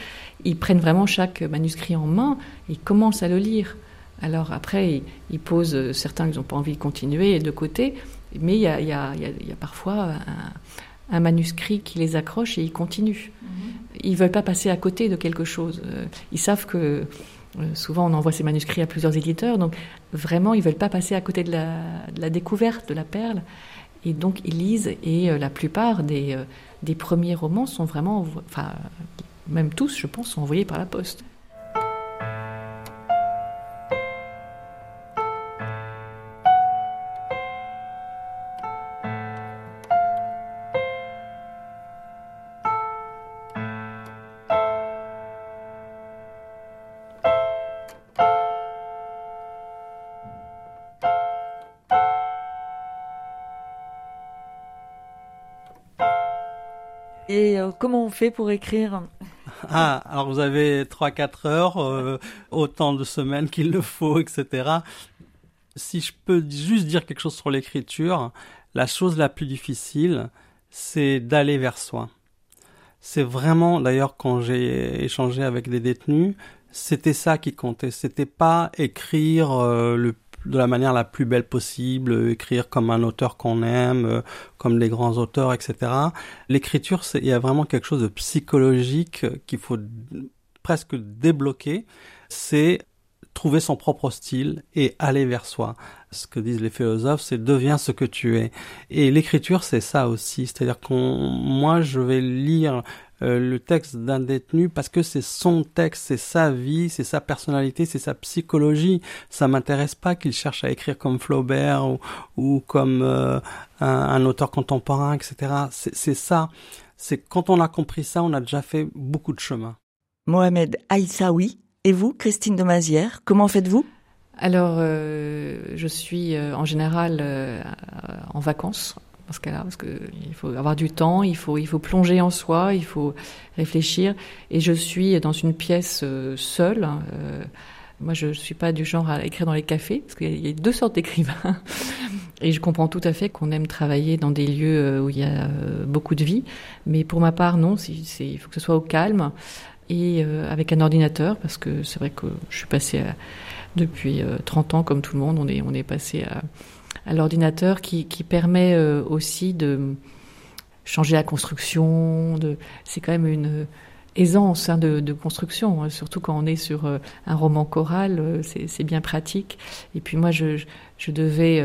ils prennent vraiment chaque manuscrit en main, ils commencent à le lire. Alors après, ils, posent certains qui n'ont pas envie de continuer de côté, mais il y a, parfois un, manuscrit qui les accroche et ils continuent. Mhm. Ils ne veulent pas passer à côté de quelque chose. Euh, ils savent que euh, souvent on envoie ces manuscrits à plusieurs éditeurs, donc vraiment ils ne veulent pas passer à côté de la, de la, découverte de la perle. Et donc ils lisent et euh, la plupart des des premiers romans sont vraiment, enfin, même tous, je pense, sont envoyés par la poste. Fait pour écrire Ah, alors vous avez 3-4 heures, euh, autant de semaines qu'il le faut, etc. Si je peux juste dire quelque chose sur l'écriture, la chose la plus difficile, c'est d'aller vers soi. C'est vraiment, d'ailleurs, quand j'ai échangé avec des détenus, c'était ça qui comptait. C'était pas écrire euh, le de la manière la plus belle possible, euh, écrire comme un auteur qu'on aime, euh, comme les grands auteurs, etc. L'écriture, il y a vraiment quelque chose de psychologique qu'il faut presque débloquer. C'est trouver son propre style et aller vers soi. Ce que disent les philosophes, c'est deviens ce que tu es. Et l'écriture, c'est ça aussi. C'est-à-dire qu'on, moi, je vais lire euh, le texte d'un détenu parce que c'est son texte, c'est sa vie, c'est sa personnalité, c'est sa psychologie. Ça m'intéresse pas qu'il cherche à écrire comme Flaubert ou, ou comme euh, un, auteur contemporain, etc. C'est ça. C'est quand on a compris ça, on a déjà fait beaucoup de chemin. Mohamed Aïssaoui, et vous, Christine de Mazière, comment faites-vous? Alors, euh, je suis en général en vacances dans ce cas-là, parce qu'il faut avoir du temps, il faut, il faut plonger en soi, il faut réfléchir. Et je suis dans une pièce euh, seule. Hein, euh, moi, je ne suis pas du genre à écrire dans les cafés, parce qu'il y a deux sortes d'écrivains. Et je comprends tout à fait qu'on aime travailler dans des lieux euh, où il y a beaucoup de vie. Mais pour ma part, non, il faut que ce soit au calme. et avec un ordinateur, parce que c'est vrai que je suis passée depuis 30 ans, comme tout le monde, on est, on est passé à, à l'ordinateur qui, qui, permet aussi de changer la construction. C'est quand même une aisance hein, de, de, construction, hein, surtout quand on est sur un roman choral, c'est, c'est bien pratique. Et puis moi, je, je devais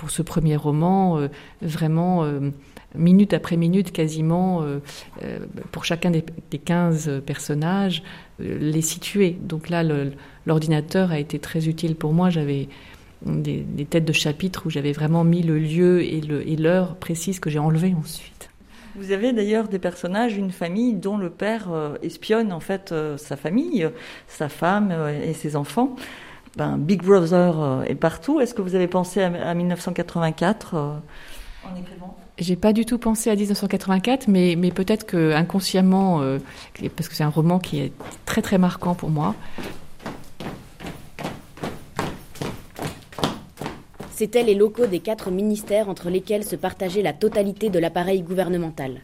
pour ce premier roman, euh, vraiment euh, minute après minute quasiment, euh, pour chacun des, des 15 personnages, les situer. Donc là, l'ordinateur a été très utile pour moi. J'avais des, des, têtes de chapitre où j'avais vraiment mis le lieu et l'heure précise que j'ai enlevé ensuite. Vous avez d'ailleurs des personnages, une famille dont le père espionne en fait sa famille, sa femme et ses enfants ben, Big Brother euh, est partout. Est-ce que vous avez pensé à, 1984 euh, en écrivant? J'ai pas du tout pensé à 1984, mais, mais peut-être que inconsciemment, euh, parce que c'est un roman qui est très très marquant pour moi. C'étaient les locaux des quatre ministères entre lesquels se partageait la totalité de l'appareil gouvernemental.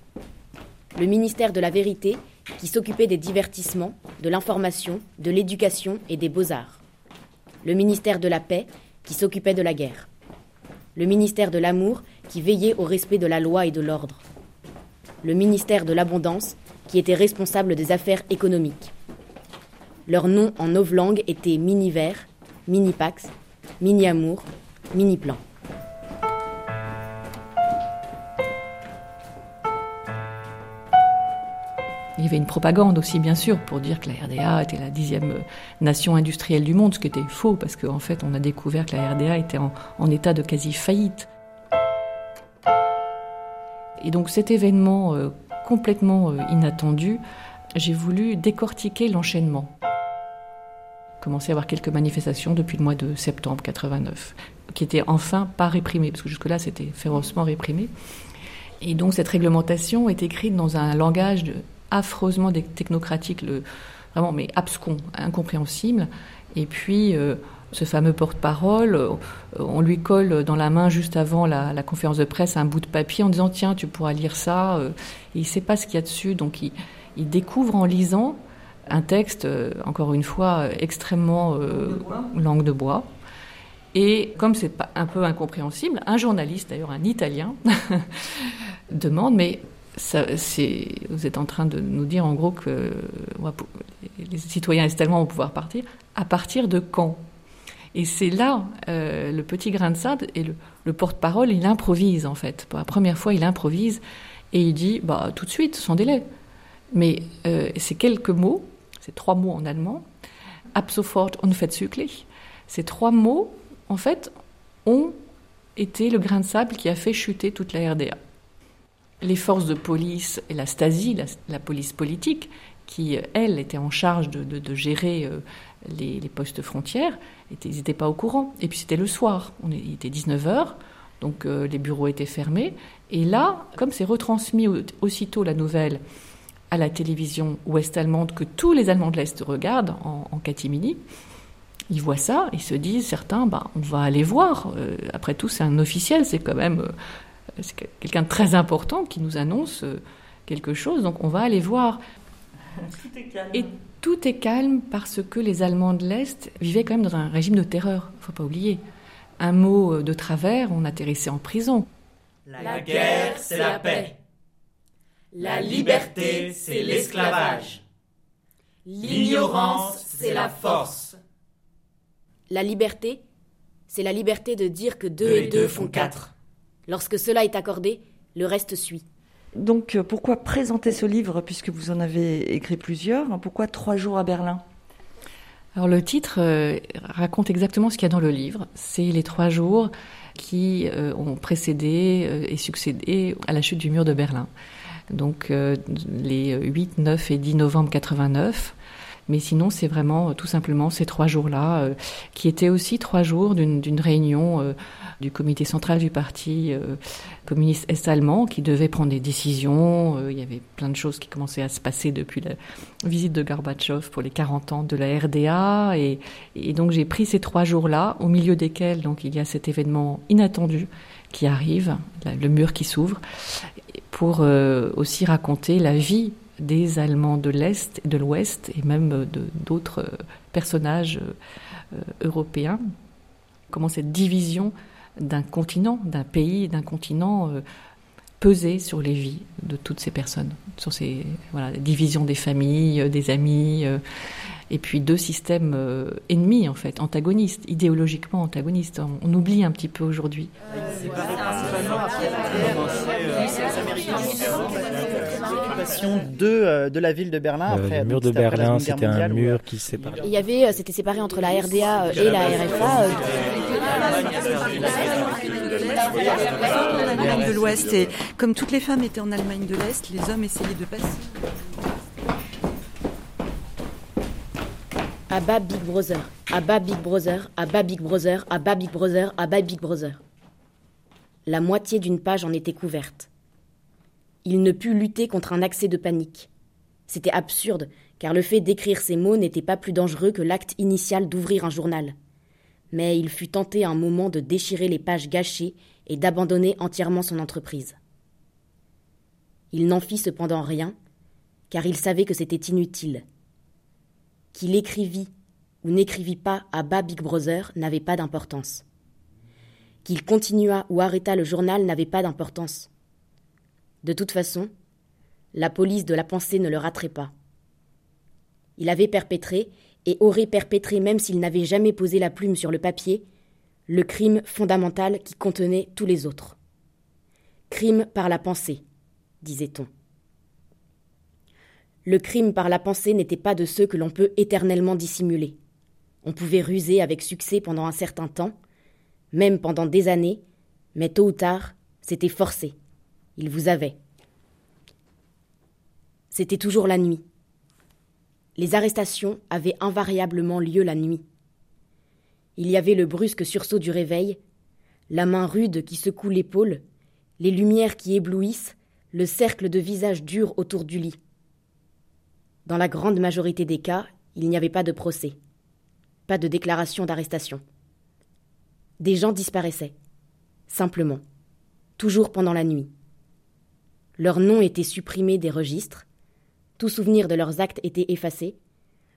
Le ministère de la Vérité, qui s'occupait des divertissements, de l'information, de l'éducation et des beaux-arts le ministère de la Paix, qui s'occupait de la guerre, le ministère de l'Amour, qui veillait au respect de la loi et de l'ordre, le ministère de l'Abondance, qui était responsable des affaires économiques. Leurs noms en novlangue étaient Mini-Vert, Mini-Pax, Mini-Amour, Mini-Plan. Il y avait une propagande aussi, bien sûr, pour dire que la RDA était la dixième nation industrielle du monde, ce qui était faux, parce qu'en fait, on a découvert que la RDA était en, état de quasi-faillite. Et donc cet événement euh, complètement euh, inattendu, j'ai voulu décortiquer l'enchaînement. Commencer à avoir quelques manifestations depuis le mois de septembre 89, qui étaient enfin pas réprimées, parce que jusque-là c'était férocement réprimé. Et donc cette réglementation est écrite dans un langage de, affreusement technocratique, le, vraiment mais abscon, incompréhensible. Et puis euh, ce fameux porte-parole, euh, on lui colle dans la main juste avant la, conférence de presse un bout de papier en disant tiens tu pourras lire ça. Euh, il ne sait pas ce qu'il y a dessus, donc il, il, découvre en lisant un texte encore une fois extrêmement langue de bois. Et comme c'est un peu incompréhensible, un journaliste, d'ailleurs un Italien, demande mais vous êtes en train de nous dire en gros que les citoyens est-tellement vont pouvoir partir? À partir de quand? Et c'est là euh, le petit grain de sable et le, porte-parole, il improvise en fait. Pour la première fois, il improvise et il dit bah, tout de suite, sans délai. Mais euh, c'est quelques mots, c'est trois mots en allemand. Ab sofort unverzüglich. Ces trois mots, en fait, ont été le grain de sable qui a fait chuter toute la RDA les forces de police et la Stasi, la, police politique, qui, elle, était en charge de, gérer euh, les, postes frontières, ils n'étaient pas au courant. Et puis c'était le soir, on il était 19h, donc euh, les bureaux étaient fermés. Et là, comme c'est retransmis aussitôt la nouvelle à la télévision ouest-allemande, que tous les Allemands de l'Est regardent en, catimini, ils voient ça, ils se disent, certains, bah, on va aller voir. Euh, après tout, c'est un officiel, c'est quand même c'est quelqu'un de très important qui nous annonce euh, quelque chose, donc on va aller voir. Tout est calme. Et tout est calme parce que les Allemands de l'Est vivaient quand même dans un régime de terreur, il faut pas oublier. Un mot euh, de travers, on atterrissait en prison. La guerre, c'est la paix. La liberté, c'est l'esclavage. L'ignorance, c'est la force. La liberté, c'est la liberté de dire que deux, et deux font quatre. Lorsque cela est accordé, le reste suit. Donc euh, pourquoi présenter ce livre puisque vous en avez écrit plusieurs Pourquoi Trois jours à Berlin? Alors le titre euh, raconte exactement ce qu'il y a dans le livre. C'est les trois jours qui euh, ont précédé et succédé à la chute du mur de Berlin. Donc les 8, 9 et 10 novembre 89. Mais sinon, c'est vraiment tout simplement ces trois jours-là, qui étaient aussi trois jours d'une réunion du comité central du parti euh, communiste est-allemand qui devait prendre des décisions. Euh, il y avait plein de choses qui commençaient à se passer depuis la visite de Gorbatchev pour les 40 ans de la RDA. Et, donc j'ai pris ces trois jours-là, au milieu desquels donc il y a cet événement inattendu qui arrive, le mur qui s'ouvre, pour euh, aussi raconter la vie des Allemands de l'Est et de l'Ouest, et même d'autres personnages européens. Comment cette division d'un continent, d'un pays, d'un continent pesait sur les vies de toutes ces personnes, sur ces voilà, divisions des familles, des amis et puis deux systèmes euh, ennemis en fait, antagonistes, idéologiquement antagonistes. On, oublie un petit peu aujourd'hui. De, euh, de la ville de Berlin. le mur de Berlin, c'était un mur qui séparait. Il y avait, euh, c'était séparé entre la RDA et la RFA. L'Allemagne de l'Ouest et comme toutes les femmes étaient en Allemagne de l'Est, les hommes essayaient de passer. Abba Big Brother, Abba Big Brother, Abba Big Brother, Abba Big Brother, Abba Big Brother. La moitié d'une page en était couverte. Il ne put lutter contre un accès de panique. C'était absurde, car le fait d'écrire ces mots n'était pas plus dangereux que l'acte initial d'ouvrir un journal. Mais il fut tenté un moment de déchirer les pages gâchées et d'abandonner entièrement son entreprise. Il n'en fit cependant rien, car il savait que c'était inutile qu'il écrivit ou n'écrivit pas à bas Big Brother n'avait pas d'importance. Qu'il continuât ou arrêtât le journal n'avait pas d'importance. De toute façon, la police de la pensée ne le raterait pas. Il avait perpétré, et aurait perpétré même s'il n'avait jamais posé la plume sur le papier, le crime fondamental qui contenait tous les autres. Crime par la pensée, disait-on. Le crime par la pensée n'était pas de ceux que l'on peut éternellement dissimuler. On pouvait ruser avec succès pendant un certain temps, même pendant des années, mais tôt ou tard, c'était forcé. Il vous avait. C'était toujours la nuit. Les arrestations avaient invariablement lieu la nuit. Il y avait le brusque sursaut du réveil, la main rude qui secoue l'épaule, les lumières qui éblouissent, le cercle de visages durs autour du lit. Dans la grande majorité des cas, il n'y avait pas de procès, pas de déclaration d'arrestation. Des gens disparaissaient, simplement, toujours pendant la nuit. Leurs noms étaient supprimés des registres, tout souvenir de leurs actes était effacé,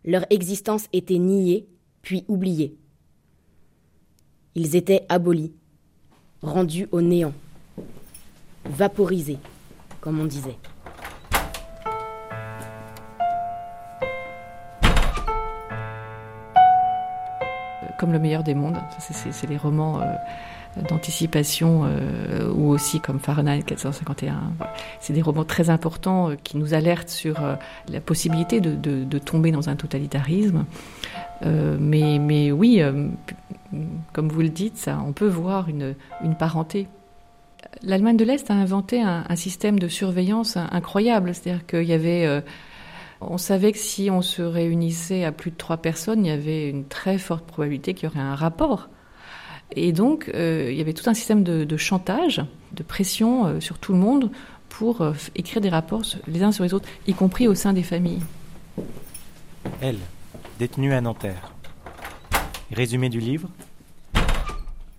leur existence était niée, puis oubliée. Ils étaient abolis, rendus au néant, vaporisés, comme on disait. comme Le meilleur des mondes. C'est les romans euh, d'anticipation euh, ou aussi comme Fahrenheit 451. C'est des romans très importants euh, qui nous alertent sur la possibilité de, tomber dans un totalitarisme. mais, oui, comme vous le dites, on peut voir une, une parenté. L'Allemagne de l'Est a inventé un, un, système de surveillance incroyable, c'est-à-dire qu'il y avait on savait que si on se réunissait à plus de trois personnes, il y avait une très forte probabilité qu'il y aurait un rapport. Et donc, euh, il y avait tout un système de, chantage, de pression euh, sur tout le monde pour euh, écrire des rapports les uns sur les autres, y compris au sein des familles. Elle, détenue à Nanterre. Résumé du livre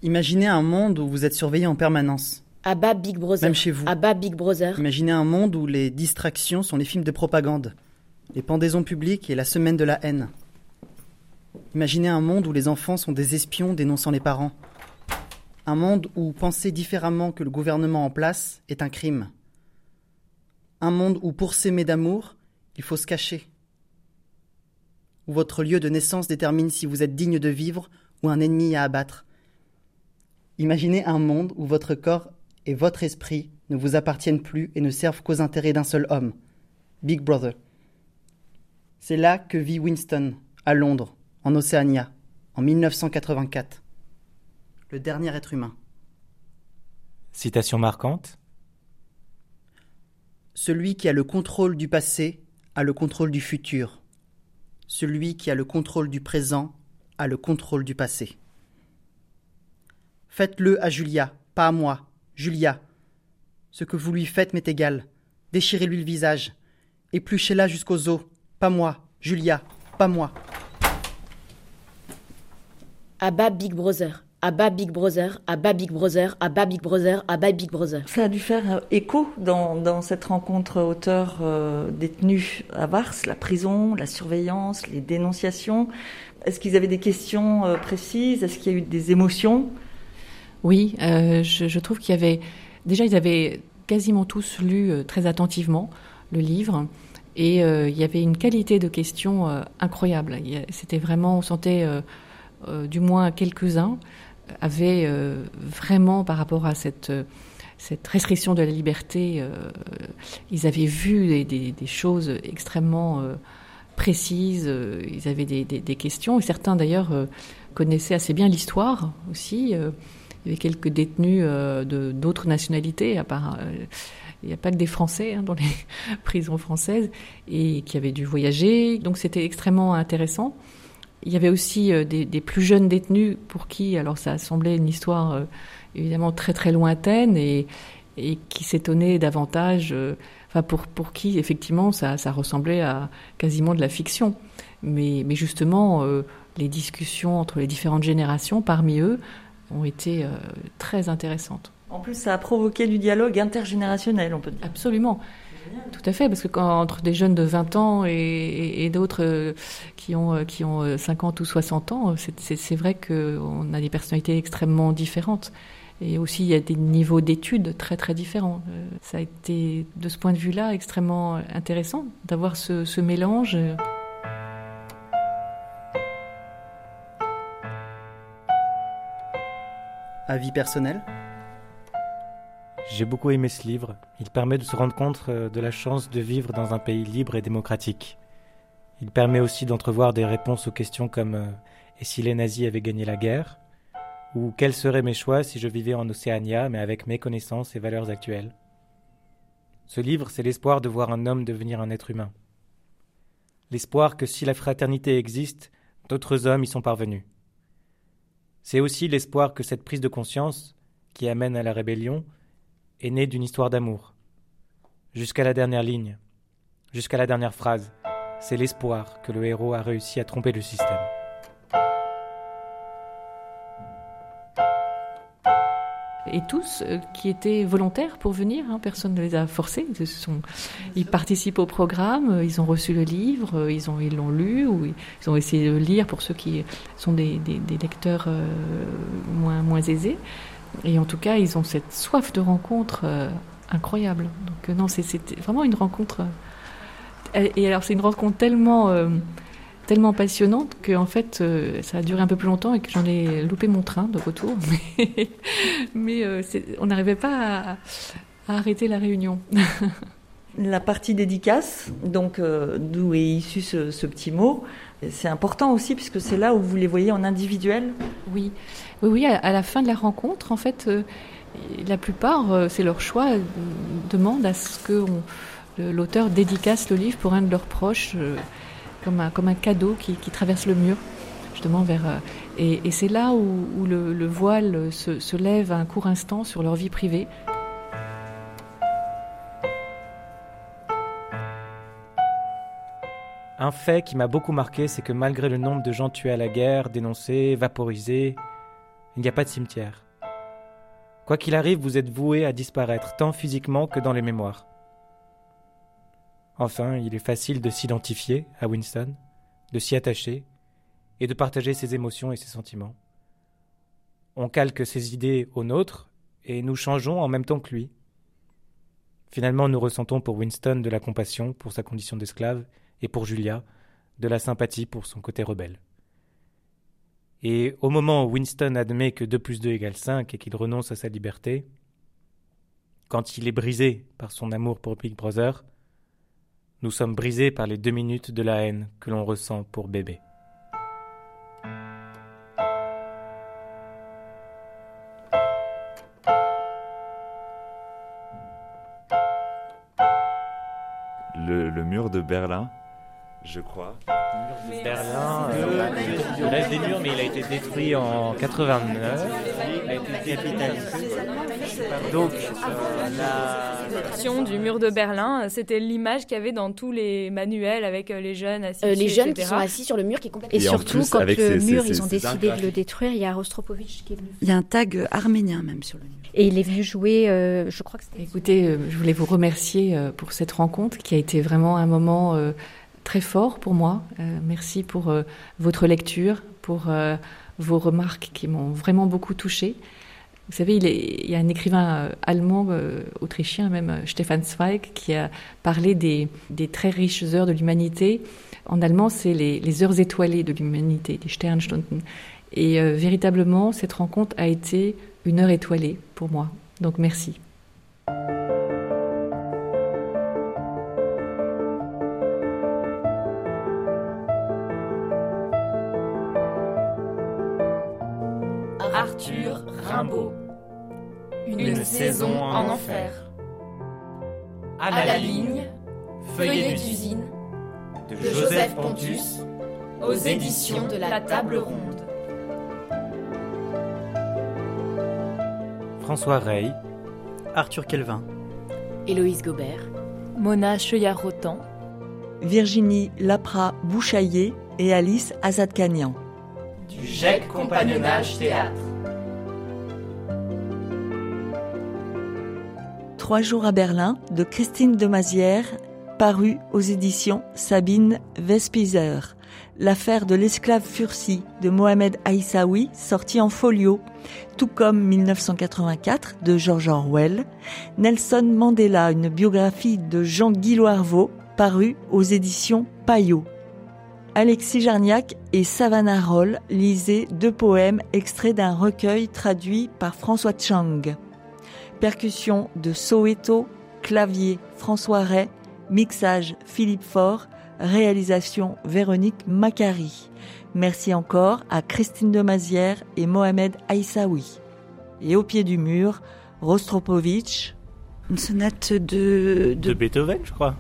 Imaginez un monde où vous êtes surveillé en permanence. bas Big Brother. Même chez vous. bas Big Brother. Imaginez un monde où les distractions sont les films de propagande les pendaisons publiques et la semaine de la haine. Imaginez un monde où les enfants sont des espions dénonçant les parents. Un monde où penser différemment que le gouvernement en place est un crime. Un monde où pour s'aimer d'amour, il faut se cacher. Où votre lieu de naissance détermine si vous êtes digne de vivre ou un ennemi à abattre. Imaginez un monde où votre corps et votre esprit ne vous appartiennent plus et ne servent qu'aux intérêts d'un seul homme. Big Brother. C'est là que vit Winston, à Londres, en Océania, en 1984. Le dernier être humain. Citation marquante Celui qui a le contrôle du passé a le contrôle du futur. Celui qui a le contrôle du présent a le contrôle du passé. Faites-le à Julia, pas à moi, Julia. Ce que vous lui faites m'est égal. Déchirez-lui le visage. Épluchez-la jusqu'aux os. Pas moi, Julia, pas moi. Abba Big Brother, à bas Big Brother, à bas Big Brother, à bas Big Brother, à bas Big Brother. Ça a dû faire euh, écho dans, dans cette rencontre auteur euh, détenu à Vars, la prison, la surveillance, les dénonciations. Est-ce qu'ils avaient des questions euh, précises? Est-ce qu'il y a eu des émotions? Oui, euh, je, je, trouve qu'il y avait... Déjà, ils avaient quasiment tous lu euh, très attentivement le livre. Et il y avait une qualité de questions incroyable. C'était vraiment, on sentait du moins quelques-uns avaient euh, vraiment, par rapport à cette, euh, restriction de la liberté, euh, ils avaient vu des, choses extrêmement précises, ils avaient des, questions, et certains d'ailleurs connaissaient assez bien l'histoire aussi. il y avait quelques détenus de d'autres nationalités, il n'y a pas que des Français hein, dans les prisons françaises, et qui avaient dû voyager. Donc c'était extrêmement intéressant. Il y avait aussi euh, des, des, plus jeunes détenus pour qui, alors ça semblait une histoire euh, évidemment très très lointaine et, et qui s'étonnaient davantage, euh, enfin pour, pour qui effectivement ça, ça, ressemblait à quasiment de la fiction. Mais, mais justement, les discussions entre les différentes générations parmi eux ont été très intéressantes. En plus, ça a provoqué du dialogue intergénérationnel, on peut dire. Absolument. Tout à fait, parce que quand, entre des jeunes de 20 ans et, d'autres euh, qui ont, euh, qui ont 50 ou 60 ans, c'est vrai qu'on a des personnalités extrêmement différentes. Et aussi, il y a des niveaux d'études très très différents. Euh, ça a été, de ce point de vue-là, extrêmement intéressant d'avoir ce, ce mélange. Avis personnel? J'ai beaucoup aimé ce livre. Il permet de se rendre compte euh, de la chance de vivre dans un pays libre et démocratique. Il permet aussi d'entrevoir des réponses aux questions comme euh, Et si les nazis avaient gagné la guerre? Ou Quels seraient mes choix si je vivais en Océania mais avec mes connaissances et valeurs actuelles? Ce livre, c'est l'espoir de voir un homme devenir un être humain. L'espoir que si la fraternité existe, d'autres hommes y sont parvenus. C'est aussi l'espoir que cette prise de conscience, qui amène à la rébellion, est né d'une histoire d'amour. Jusqu'à la dernière ligne, jusqu'à la dernière phrase, c'est l'espoir que le héros a réussi à tromper le système. Et tous euh, qui étaient volontaires pour venir, hein, personne ne les a forcés. Ils, participent au programme, euh, ils ont reçu le livre, euh, ils ont ils l'ont lu ou ils ont essayé de le lire pour ceux qui sont des, lecteurs moins aisés. Et en tout cas, ils ont cette soif de rencontre euh, incroyable. Donc euh, non, c'était vraiment une rencontre. Euh, et alors c'est une rencontre tellement tellement passionnante que en fait ça a duré un peu plus longtemps et que j'en ai loupé mon train de retour. Mais, on n'arrivait pas à, arrêter la réunion. la partie dédicace, donc d'où est issu ce petit mot, c'est important aussi puisque c'est là où vous les voyez en individuel. Oui. Oui, oui, à, la fin de la rencontre, en fait, euh, la plupart, euh, c'est leur choix, euh, demandent à ce que l'auteur dédicace le livre pour un de leurs proches, comme, un, comme un cadeau qui, traverse le mur, justement vers. Et, c'est là où, le, voile se, se lève un court instant sur leur vie privée. Un fait qui m'a beaucoup marqué, c'est que malgré le nombre de gens tués à la guerre, dénoncés, vaporisés, il n'y a pas de cimetière. Quoi qu'il arrive, vous êtes voué à disparaître, tant physiquement que dans les mémoires. Enfin, il est facile de s'identifier à Winston, de s'y attacher et de partager ses émotions et ses sentiments. On calque ses idées aux nôtres et nous changeons en même temps que lui. Finalement, nous ressentons pour Winston de la compassion pour sa condition d'esclave et pour Julia de la sympathie pour son côté rebelle. Et au moment où Winston admet que 2 plus 2 égale 5 et qu'il renonce à sa liberté, quand il est brisé par son amour pour Big Brother, nous sommes brisés par les deux minutes de la haine que l'on ressent pour bébé. Le, le, mur de Berlin, je crois. Berlin, euh, il reste des murs, mais il a été détruit en 89. Il a été capitalisé. Donc, euh, la version du mur de Berlin, c'était l'image qu'il y avait dans tous les manuels avec euh, les jeunes assis Euh, les dessus, jeunes etc. qui sont assis sur le mur qui est complètement... Et, Et surtout, plus, quand avec le ces- mur, ces- ils ont ces décidé de le détruire, il y a Rostropovitch qui est venu. Il y a un tag arménien même sur le mur. Et il est venu jouer, euh, je crois que c'était... Écoutez, euh, je voulais vous remercier euh, pour cette rencontre qui a été vraiment un moment euh, très fort pour moi. Euh, merci pour euh, votre lecture, pour euh, vos remarques qui m'ont vraiment beaucoup touchée. Vous savez, il, y a un écrivain allemand, autrichien même, Stefan Zweig, qui a parlé des, très riches heures de l'humanité. En allemand, c'est les, les heures étoilées de l'humanité, les Sternstunden. Et véritablement, cette rencontre a été une heure étoilée pour moi. Donc merci. Arthur Rimbaud. Une, saison en enfer. À la ligne, feuillet d'usine, de Joseph Pontus, aux éditions de la Table Ronde. François Rey, Arthur Kelvin, Héloïse Gobert, Mona Cheuillard-Rotan, Virginie Lapra-Bouchaillé et Alice Azadkanian. Du GEC Compagnonnage Théâtre. Trois jours à Berlin de Christine Demazière, paru aux éditions Sabine Vespizer. L'affaire de l'esclave Fursi de Mohamed Aïssaoui, sorti en folio, tout comme 1984 de George Orwell. Nelson Mandela, une biographie de Jean-Guy Loirvaux, paru aux éditions Payot. Alexis Jarniac et Savannah Roll lisaient deux poèmes extraits d'un recueil traduit par François Chang. Percussion de Soweto, clavier François Ray, mixage Philippe Faure, réalisation Véronique Macari. Merci encore à Christine Demazière et Mohamed Aïssaoui. Et au pied du mur, Rostropovitch, Une sonate de... de Beethoven, je crois.